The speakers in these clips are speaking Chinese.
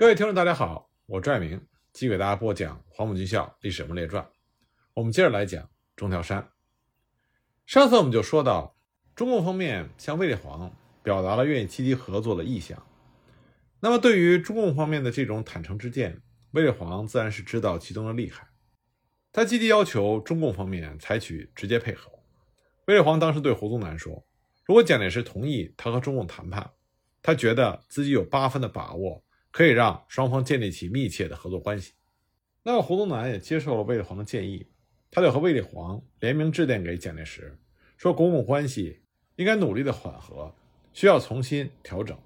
各位听众，大家好，我拽明继续给大家播讲《黄埔军校历史人物列传》。我们接着来讲中条山。上次我们就说到，中共方面向卫立煌表达了愿意积极合作的意向。那么，对于中共方面的这种坦诚之见，卫立煌自然是知道其中的厉害。他积极要求中共方面采取直接配合。卫立煌当时对胡宗南说：“如果蒋介石同意他和中共谈判，他觉得自己有八分的把握。”可以让双方建立起密切的合作关系。那么胡宗南也接受了卫立煌的建议，他就和卫立煌联名致电给蒋介石，说国共关系应该努力的缓和，需要重新调整，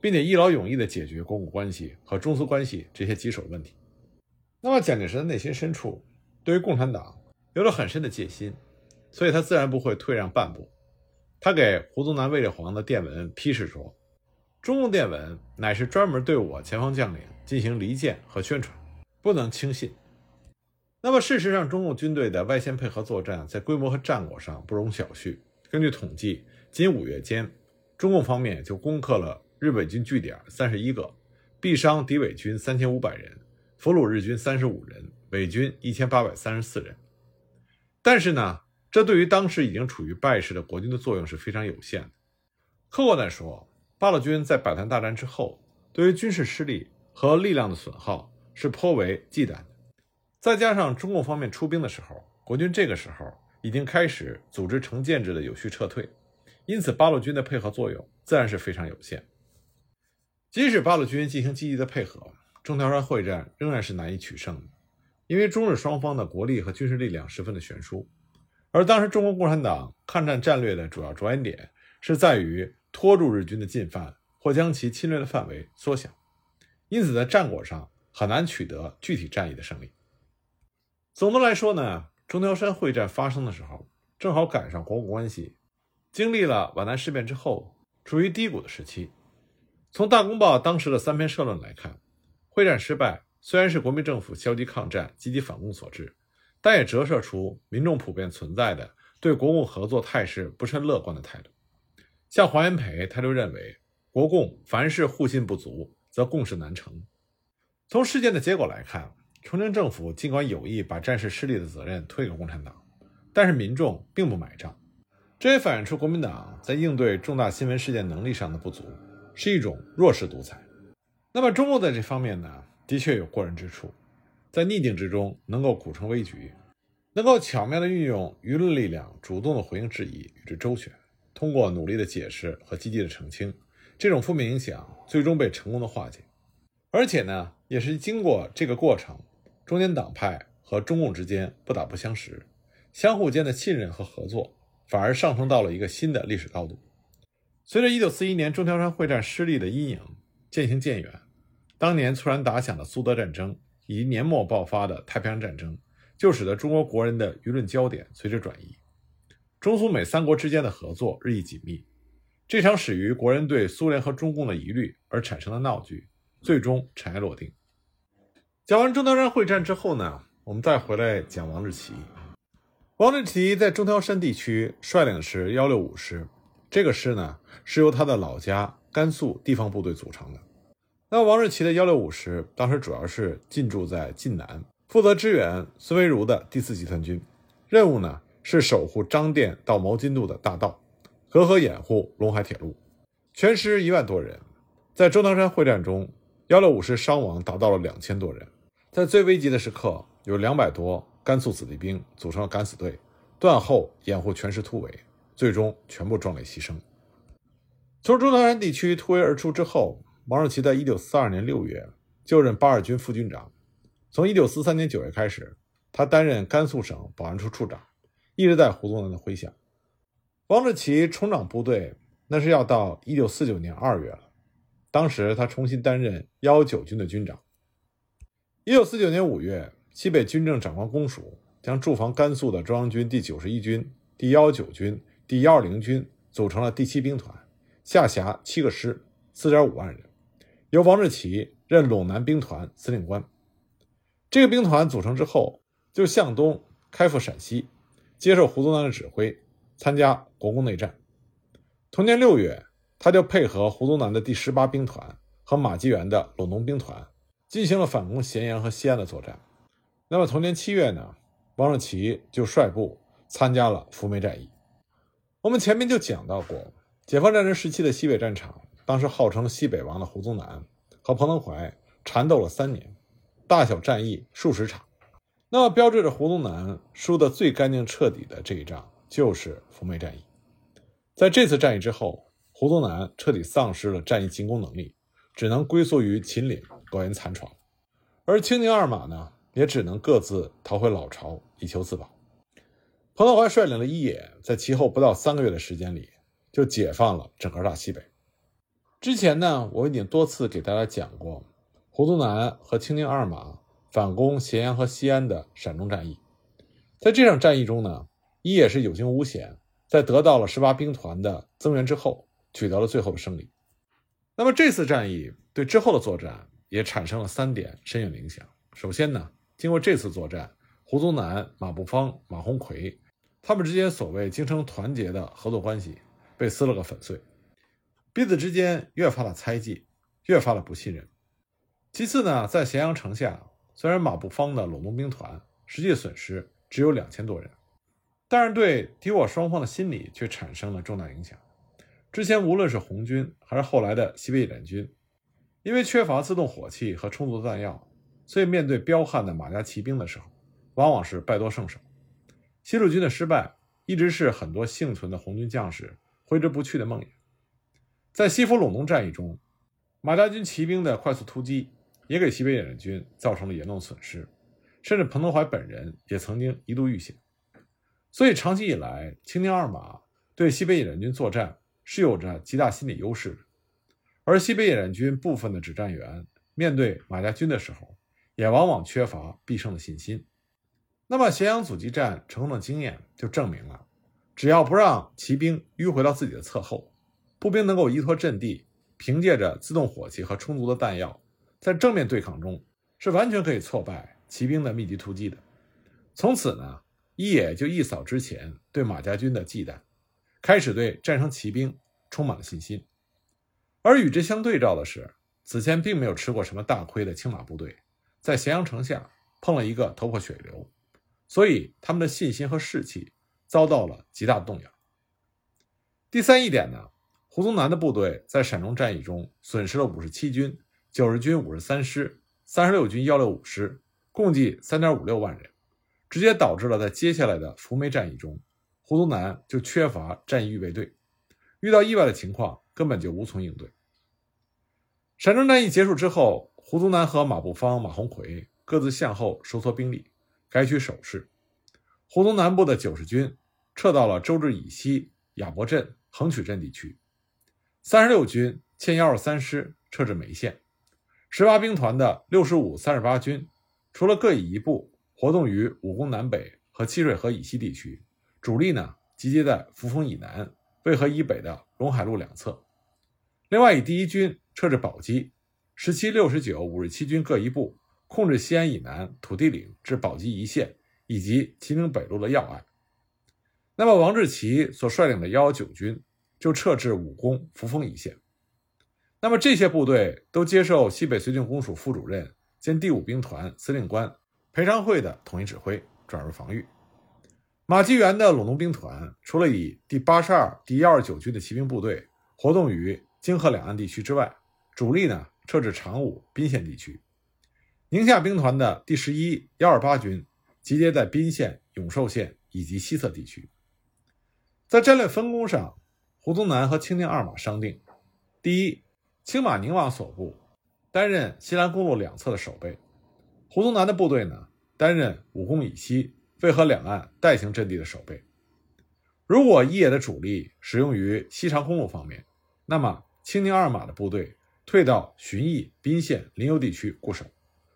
并且一劳永逸的解决国共关系和中苏关系这些棘手问题。那么蒋介石的内心深处对于共产党有了很深的戒心，所以他自然不会退让半步。他给胡宗南、卫立煌的电文批示说。中共电文乃是专门对我前方将领进行离间和宣传，不能轻信。那么，事实上，中共军队的外线配合作战在规模和战果上不容小觑。根据统计，仅五月间，中共方面就攻克了日伪军据点三十一个，毙伤敌伪军三千五百人，俘虏日军三十五人，伪军一千八百三十四人。但是呢，这对于当时已经处于败势的国军的作用是非常有限的。客观来说，八路军在百团大战之后，对于军事失利和力量的损耗是颇为忌惮的。再加上中共方面出兵的时候，国军这个时候已经开始组织成建制的有序撤退，因此八路军的配合作用自然是非常有限。即使八路军进行积极的配合，中条山会战仍然是难以取胜的，因为中日双方的国力和军事力量十分的悬殊，而当时中国共产党抗战战略的主要着眼点是在于。拖住日军的进犯，或将其侵略的范围缩小，因此在战果上很难取得具体战役的胜利。总的来说呢，中条山会战发生的时候，正好赶上国共关系经历了皖南事变之后处于低谷的时期。从《大公报》当时的三篇社论来看，会战失败虽然是国民政府消极抗战、积极反共所致，但也折射出民众普遍存在的对国共合作态势不甚乐观的态度。像黄炎培，他就认为国共凡是互信不足，则共事难成。从事件的结果来看，重庆政府尽管有意把战事失利的责任推给共产党，但是民众并不买账。这也反映出国民党在应对重大新闻事件能力上的不足，是一种弱势独裁。那么中共在这方面呢，的确有过人之处，在逆境之中能够苦撑危局，能够巧妙地运用舆论力量，主动地回应质疑，与之周旋。通过努力的解释和积极的澄清，这种负面影响最终被成功的化解。而且呢，也是经过这个过程，中间党派和中共之间不打不相识，相互间的信任和合作反而上升到了一个新的历史高度。随着1941年中条山会战失利的阴影渐行渐远，当年突然打响的苏德战争以及年末爆发的太平洋战争，就使得中国国人的舆论焦点随之转移。中苏美三国之间的合作日益紧密，这场始于国人对苏联和中共的疑虑而产生的闹剧，最终尘埃落定。讲完中条山会战之后呢，我们再回来讲王志奇。王志奇在中条山地区率领是幺六五师，这个师呢是由他的老家甘肃地方部队组成的。那王志奇的幺六五师当时主要是进驻在晋南，负责支援孙维如的第四集团军，任务呢。是守护张店到毛巾渡的大道，和和掩护陇海铁路。全师一万多人，在中条山会战中，幺六五师伤亡达到了两千多人。在最危急的时刻，有两百多甘肃子弟兵组成了敢死队，断后掩护全师突围，最终全部壮烈牺牲。从中条山地区突围而出之后，王若奇在一九四二年六月就任八二军副军长。从一九四三年九月开始，他担任甘肃省保安处处长。一直在胡宗南的麾下，王志奇重掌部队，那是要到一九四九年二月了。当时他重新担任幺九军的军长。一九四九年五月，西北军政长官公署将驻防甘肃的中央军第九十一军、第幺九军、第幺二零军组成了第七兵团，下辖七个师，四点五万人，由王志奇任陇南兵团司令官。这个兵团组成之后，就向东开赴陕西。接受胡宗南的指挥，参加国共内战。同年六月，他就配合胡宗南的第十八兵团和马基元的陇东兵团，进行了反攻咸阳和西安的作战。那么同年七月呢，王若琪就率部参加了扶梅战役。我们前面就讲到过，解放战争时期的西北战场，当时号称西北王的胡宗南和彭德怀缠斗了三年，大小战役数十场。那么标志着胡宗南输得最干净彻底的这一仗，就是扶梅战役。在这次战役之后，胡宗南彻底丧失了战役进攻能力，只能龟缩于秦岭苟延残喘，而青宁二马呢？也只能各自逃回老巢以求自保。彭德怀率领了一野，在其后不到三个月的时间里，就解放了整个大西北。之前呢，我已经多次给大家讲过胡宗南和青宁二马反攻咸阳和西安的陕中战役。在这场战役中呢，一野是有惊无险，在得到了十八兵团的增援之后，取得了最后的胜利。那么这次战役对之后的作战也产生了三点深远影响。首先呢，经过这次作战，胡宗南、马步芳、马鸿逵，他们之间所谓京城团结的合作关系被撕了个粉碎，彼此之间越发的猜忌，越发的不信任。其次呢，在咸阳城下，虽然马步芳的陇东兵团实际损失只有两千多人，但是对敌我双方的心理却产生了重大影响。之前无论是红军还是后来的西北野战军，因为缺乏自动火器和充足的弹药。所以，面对彪悍的马家骑兵的时候，往往是败多胜少。西路军的失败，一直是很多幸存的红军将士挥之不去的梦魇。在西府陇东战役中，马家军骑兵的快速突击，也给西北野战军造成了严重损失，甚至彭德怀本人也曾经一度遇险。所以，长期以来，青宁二马对西北野战军作战是有着极大心理优势的，而西北野战军部分的指战员面对马家军的时候，也往往缺乏必胜的信心。那么，咸阳阻击战成功的经验就证明了，只要不让骑兵迂回到自己的侧后，步兵能够依托阵地，凭借着自动火器和充足的弹药，在正面对抗中是完全可以挫败骑兵的密集突击的。从此呢，一野就一扫之前对马家军的忌惮，开始对战胜骑兵充满了信心。而与之相对照的是，此前并没有吃过什么大亏的青马部队。在咸阳城下碰了一个头破血流，所以他们的信心和士气遭到了极大的动摇。第三一点呢，胡宗南的部队在陕中战役中损失了五十七军、九十军五十三师、三十六军幺六五师，共计三点五六万人，直接导致了在接下来的扶梅战役中，胡宗南就缺乏战役预备队，遇到意外的情况根本就无从应对。陕中战役结束之后。胡宗南和马步芳、马鸿逵各自向后收缩兵力，改取守势。胡宗南部的九十军撤到了周至以西亚伯镇、横渠镇地区，三十六军迁幺二三师撤至眉县，十八兵团的六十五、三十八军除了各以一部活动于武功南北和七水河以西地区，主力呢集结在扶风以南、渭河以北的陇海路两侧。另外，以第一军撤至宝鸡。十七、六十九、五十七军各一部，控制西安以南土地岭至宝鸡一线以及秦岭北路的要隘。那么，王志奇所率领的幺幺九军就撤至武功、扶风一线。那么，这些部队都接受西北绥靖公署副主任兼第五兵团司令官裴昌会的统一指挥，转入防御。马基元的陇东兵团，除了以第八十二、第幺二九军的骑兵部队活动于京河两岸地区之外，主力呢？撤至长武、宾县地区，宁夏兵团的第十一、幺二八军集结在宾县、永寿县以及西侧地区。在战略分工上，胡宗南和青宁二马商定：第一，青马宁王所部担任西兰公路两侧的守备，胡宗南的部队呢担任武功以西渭河两岸带行阵地的守备。如果一野的主力使用于西长公路方面，那么青宁二马的部队。退到旬邑、宾县、临游地区固守，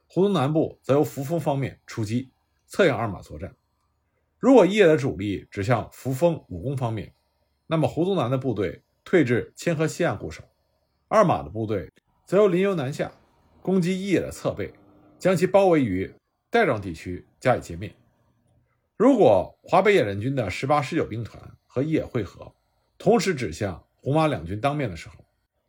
胡宗南部则由扶风方面出击，策应二马作战。如果一野的主力指向扶风、武功方面，那么胡宗南的部队退至千河西岸固守，二马的部队则由临游南下，攻击一野的侧背，将其包围于代庄地区加以歼灭。如果华北野战军的十八、十九兵团和一野会合，同时指向红马两军当面的时候，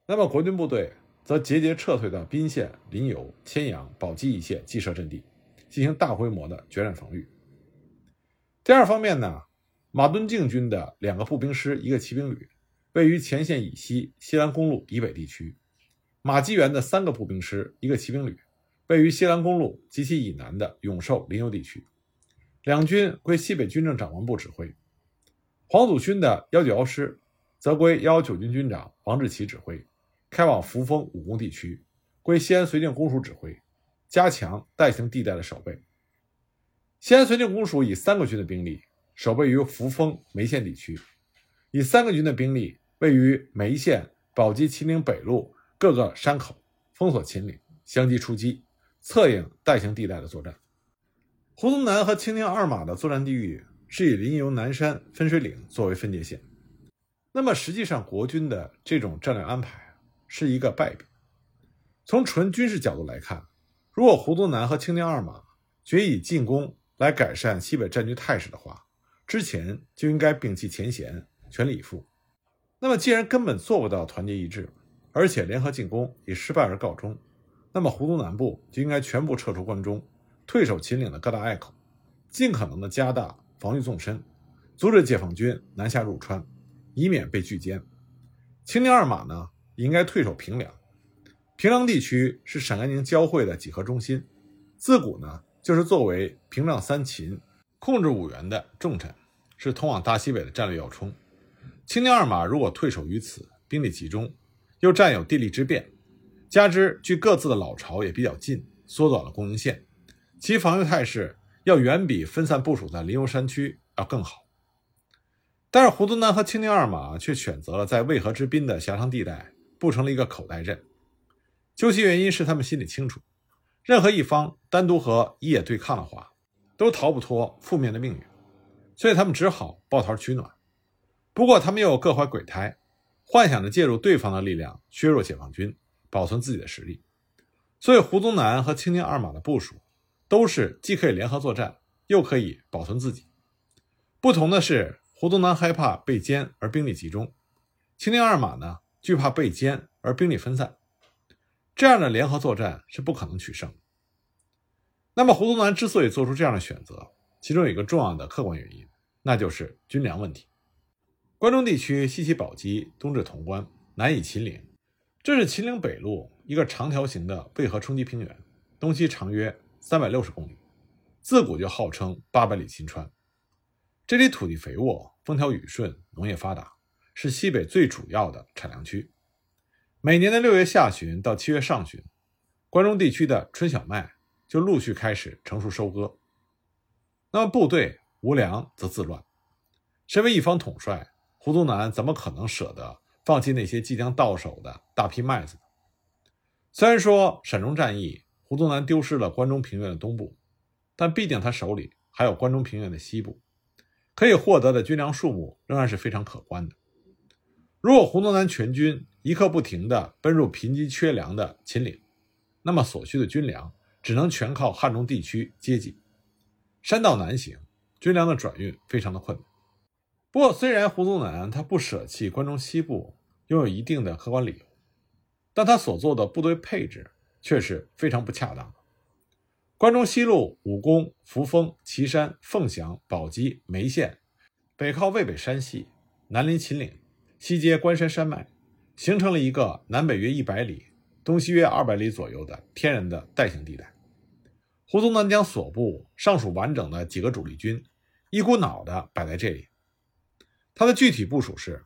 那么国军部队。则节节撤退到宾县、临游、千阳、宝鸡一线既设阵地，进行大规模的决战防御。第二方面呢，马敦靖军的两个步兵师、一个骑兵旅，位于前线以西西兰公路以北地区；马基元的三个步兵师、一个骑兵旅，位于西兰公路及其以南的永寿、临游地区。两军归西北军政长官部指挥。黄祖勋的幺九幺师，则归幺幺九军军长王志奇指挥，开往扶风武功地区，归西安绥靖公署指挥，加强代行地带的守备。西安绥靖公署以三个军的兵力守备于扶风梅县地区，以三个军的兵力位于眉县、宝鸡、秦岭北路各个山口，封锁秦岭，相继出击，策应代行地带的作战。胡宗南和青宁二马的作战地域是以临游南山分水岭作为分界线。那么实际上，国军的这种战略安排是一个败笔。从纯军事角度来看，如果胡宗南和青宁二马决以进攻，来改善西北战局态势的话，之前就应该摒弃前嫌，全力以赴。那么，既然根本做不到团结一致，而且联合进攻以失败而告终，那么湖东南部就应该全部撤出关中，退守秦岭的各大隘口，尽可能的加大防御纵深，阻止解放军南下入川，以免被拒歼。秦岭二马呢，也应该退守平凉。平凉地区是陕甘宁交汇的几何中心，自古呢。就是作为平壤三秦控制五原的重镇，是通往大西北的战略要冲。青宁二马如果退守于此，兵力集中，又占有地利之便，加之距各自的老巢也比较近，缩短了供应线，其防御态势要远比分散部署在临游山区要更好。但是胡宗南和青宁二马却选择了在渭河之滨的狭长地带布成了一个口袋阵，究其原因是他们心里清楚。任何一方单独和一野对抗的话，都逃不脱负面的命运，所以他们只好抱团取暖。不过，他们又各怀鬼胎，幻想着借助对方的力量削弱解放军，保存自己的实力。所以，胡宗南和青宁二马的部署都是既可以联合作战，又可以保存自己。不同的是，胡宗南害怕被歼而兵力集中，青宁二马呢惧怕被歼而兵力分散。这样的联合作战是不可能取胜。那么，胡宗南之所以做出这样的选择，其中有一个重要的客观原因，那就是军粮问题。关中地区西起宝鸡，东至潼关，南以秦岭，这是秦岭北路一个长条形的渭河冲积平原，东西长约三百六十公里，自古就号称八百里秦川。这里土地肥沃，风调雨顺，农业发达，是西北最主要的产粮区。每年的六月下旬到七月上旬，关中地区的春小麦就陆续开始成熟收割。那么部队无粮则自乱。身为一方统帅，胡宗南怎么可能舍得放弃那些即将到手的大批麦子呢？虽然说陕中战役，胡宗南丢失了关中平原的东部，但毕竟他手里还有关中平原的西部，可以获得的军粮数目仍然是非常可观的。如果胡宗南全军，一刻不停地奔入贫瘠缺粮的秦岭，那么所需的军粮只能全靠汉中地区接济。山道难行，军粮的转运非常的困难。不过，虽然胡宗南他不舍弃关中西部，拥有一定的客观理由，但他所做的部队配置却是非常不恰当的。关中西路武功、扶风、岐山、凤翔、宝鸡、梅县，北靠渭北山系，南临秦岭，西接关山山脉。形成了一个南北约一百里、东西约二百里左右的天然的带形地带。胡宗南将所部尚属完整的几个主力军一股脑地摆在这里。他的具体部署是：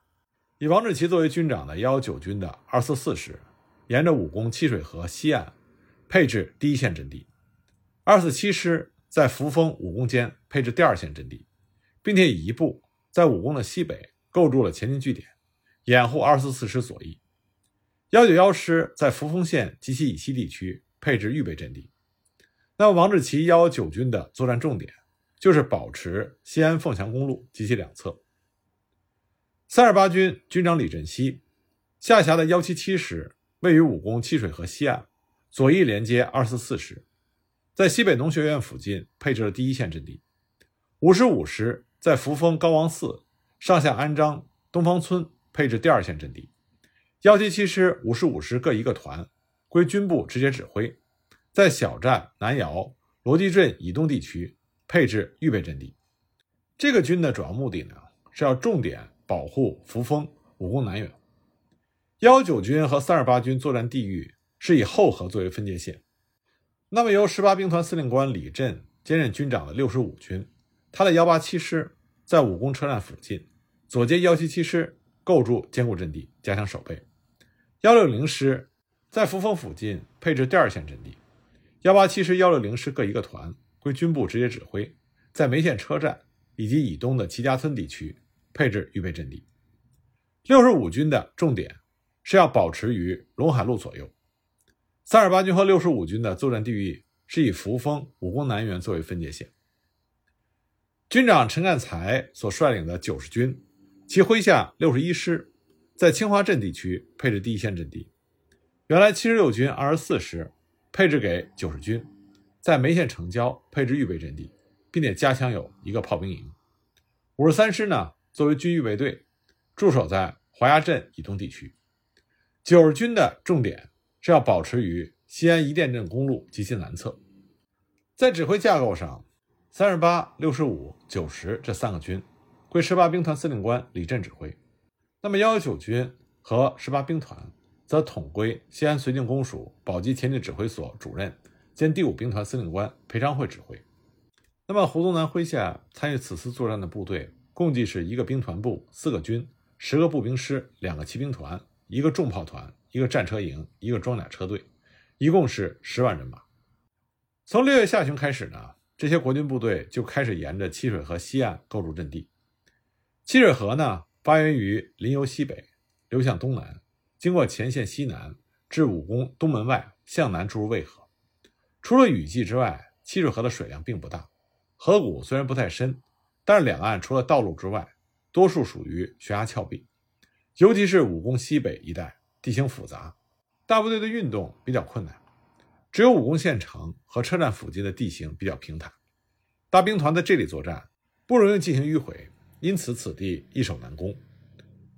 以王志奇作为军长的幺九军的二四四师，沿着武功七水河西岸配置第一线阵地；二四七师在扶风武功间配置第二线阵地，并且以一部在武功的西北构筑了前进据点。掩护二四四师左翼，幺九幺师在扶风县及其以西地区配置预备阵地。那么王志奇幺九军的作战重点就是保持西安凤翔公路及其两侧。三十八军军长李振西下辖的幺七七师位于武功七水河西岸，左翼连接二四四师，在西北农学院附近配置了第一线阵地。五十五师在扶风高王寺上下安章东方村。配置第二线阵地，幺七七师、五十五师各一个团，归军部直接指挥，在小站、南窑、罗集镇以东地区配置预备阵地。这个军的主要目的呢，是要重点保护扶风、武功南远。幺九军和三二八军作战地域是以后河作为分界线。那么，由十八兵团司令官李振兼任军长的六十五军，他的幺八七师在武功车站附近，左接幺七七师，构筑坚固阵地，加强守备。幺六零师在扶风附近配置第二线阵地。幺八七师、幺六零师各一个团，归军部直接指挥，在梅县车站以及以东的齐家村地区配置预备阵地。六十五军的重点是要保持于陇海路左右。三十八军和六十五军的作战地域是以扶风、武功南原作为分界线。军长陈干才所率领的九十军，其麾下六十一师在清华镇地区配置第一线阵地。原来七十六军二十四师配置给九十军，在梅县城郊配置预备阵地，并且加强有一个炮兵营。五十三师呢，作为军预备队，驻守在华崖镇以东地区。九十军的重点。是要保持于西安宜店镇公路及其南侧。在指挥架构上，三十八、六十五、九十这三个军归十八兵团司令官李振指挥。那么幺幺九军和十八兵团则统归西安绥靖公署宝鸡前进指挥所主任兼第五兵团司令官裴昌会指挥。那么胡宗南麾下参与此次作战的部队共计是一个兵团部、四个军、十个步兵师、两个骑兵团、一个重炮团。一个战车营，一个装甲车队，一共是十万人马。从六月下旬开始呢，这些国军部队就开始沿着七水河西岸构筑阵地。七水河呢，发源于临游西北，流向东南，经过前线西南，至武功东门外，向南注入渭河。除了雨季之外，七水河的水量并不大。河谷虽然不太深，但是两岸除了道路之外，多数属于悬崖峭壁，尤其是武功西北一带。地形复杂，大部队的运动比较困难，只有武功县城和车站附近的地形比较平坦。大兵团在这里作战不容易进行迂回，因此此地易守难攻。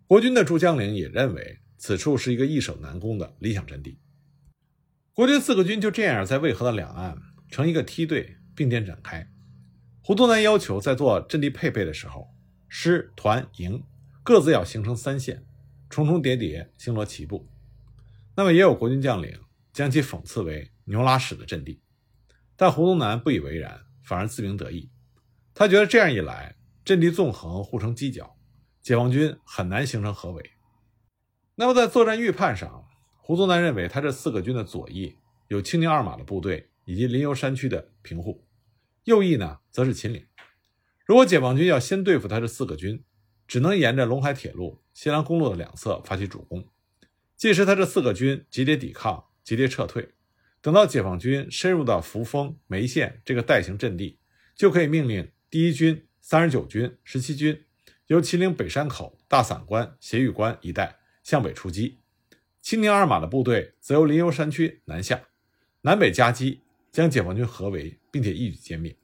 国军的驻将领也认为此处是一个易守难攻的理想阵地。国军四个军就这样在渭河的两岸成一个梯队并肩展开。胡宗南要求在做阵地配备的时候，师、团、营各自要形成三线。重重叠叠，星罗棋布。那么，也有国军将领将其讽刺为“牛拉屎的阵地”，但胡宗南不以为然，反而自鸣得意。他觉得这样一来，阵地纵横，互成犄角，解放军很难形成合围。那么，在作战预判上，胡宗南认为他这四个军的左翼有青宁二马的部队以及临游山区的平户，右翼呢则是秦岭。如果解放军要先对付他这四个军，只能沿着陇海铁路、西兰公路的两侧发起主攻，届时他这四个军集结抵抗、集结撤退，等到解放军深入到扶风、梅县这个代行阵地，就可以命令第一军、三十九军、十七军由秦岭北山口、大散关、斜峪关一带向北出击，青宁二马的部队则由临游山区南下，南北夹击，将解放军合围，并且一举歼灭。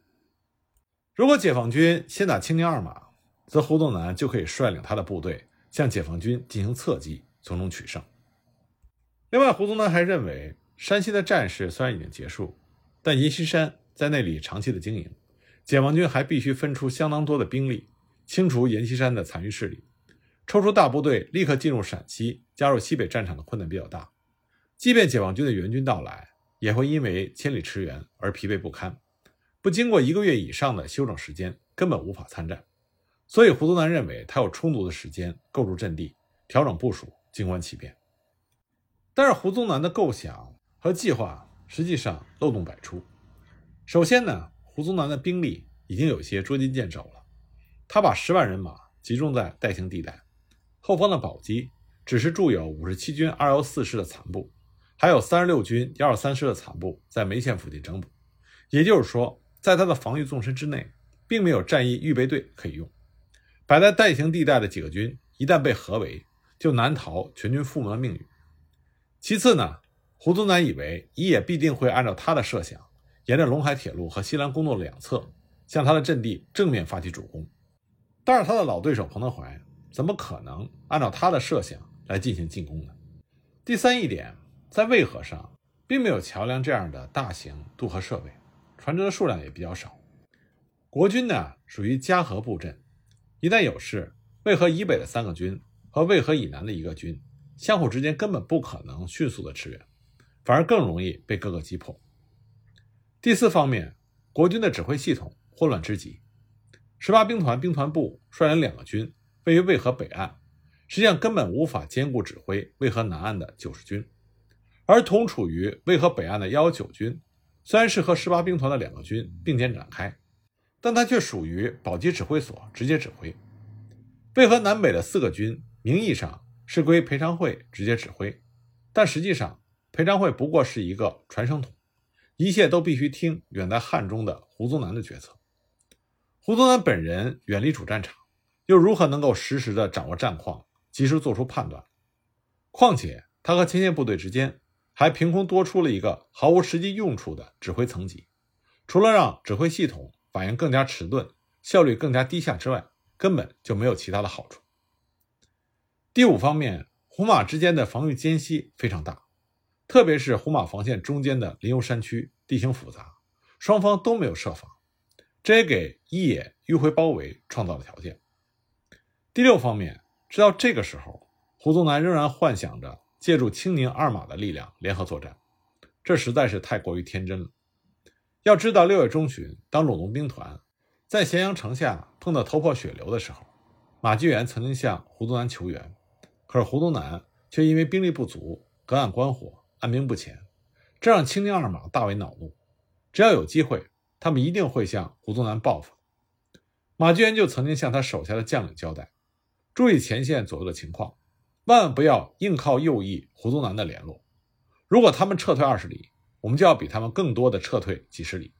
如果解放军先打青宁二马，则胡宗南就可以率领他的部队向解放军进行侧击，从中取胜。另外，胡宗南还认为，山西的战事虽然已经结束，但阎锡山在那里长期的经营，解放军还必须分出相当多的兵力，清除阎锡山的残余势力。抽出大部队立刻进入陕西，加入西北战场的困难比较大。即便解放军的援军到来，也会因为千里驰援而疲惫不堪，不经过一个月以上的休整时间，根本无法参战。所以，胡宗南认为他有充足的时间构筑阵地、调整部署、静观其变。但是，胡宗南的构想和计划实际上漏洞百出。首先呢，胡宗南的兵力已经有些捉襟见肘了。他把十万人马集中在代行地带，后方的宝鸡只是驻有五十七军二幺四师的残部，还有三十六军幺二三师的残部在梅县附近整补。也就是说，在他的防御纵深之内，并没有战役预备队可以用。摆在代行地带的几个军一旦被合围，就难逃全军覆没的命运。其次呢，胡宗南以为乙也必定会按照他的设想，沿着陇海铁路和西兰公路两侧，向他的阵地正面发起主攻。但是他的老对手彭德怀怎么可能按照他的设想来进行进攻呢？第三一点，在渭河上并没有桥梁这样的大型渡河设备，船只的数量也比较少。国军呢属于嘉禾布阵，一旦有事，渭河以北的三个军和渭河以南的一个军相互之间根本不可能迅速的驰援，反而更容易被各个击破。第四方面，国军的指挥系统混乱之极。十八兵团兵团部率领两个军位于渭河北岸，实际上根本无法兼顾指挥渭河南岸的九十军，而同处于渭河北岸的幺幺九军，虽然是和十八兵团的两个军并肩展开。但它却属于保级指挥所直接指挥。渭河南北的四个军名义上是归裴昌会直接指挥，但实际上裴昌会不过是一个传声筒，一切都必须听远在汉中的胡宗南的决策。胡宗南本人远离主战场，又如何能够实时的掌握战况，及时做出判断？况且他和前线部队之间还凭空多出了一个毫无实际用处的指挥层级，除了让指挥系统。反应更加迟钝，效率更加低下之外，根本就没有其他的好处。第五方面，胡马之间的防御间隙非常大，特别是胡马防线中间的林游山区，地形复杂，双方都没有设防，这也给一野迂回包围创造了条件。第六方面，直到这个时候，胡宗南仍然幻想着借助青宁二马的力量联合作战，这实在是太过于天真了。要知道，六月中旬，当鲁农兵团在咸阳城下碰到头破血流的时候，马继元曾经向胡宗南求援，可是胡宗南却因为兵力不足，隔岸观火，按兵不前，这让青宁二马大为恼怒。只要有机会，他们一定会向胡宗南报复。马继元就曾经向他手下的将领交代，注意前线左右的情况，万万不要硬靠右翼胡宗南的联络。如果他们撤退二十里，我们就要比他们更多的撤退几十里，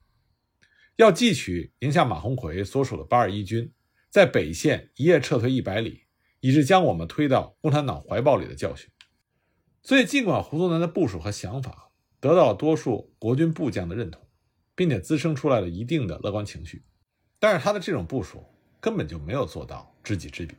要汲取宁夏马鸿逵所属的八二一军在北线一夜撤退一百里，以致将我们推到共产党怀抱里的教训。所以，尽管胡宗南的部署和想法得到了多数国军部将的认同，并且滋生出来了一定的乐观情绪，但是他的这种部署根本就没有做到知己知彼。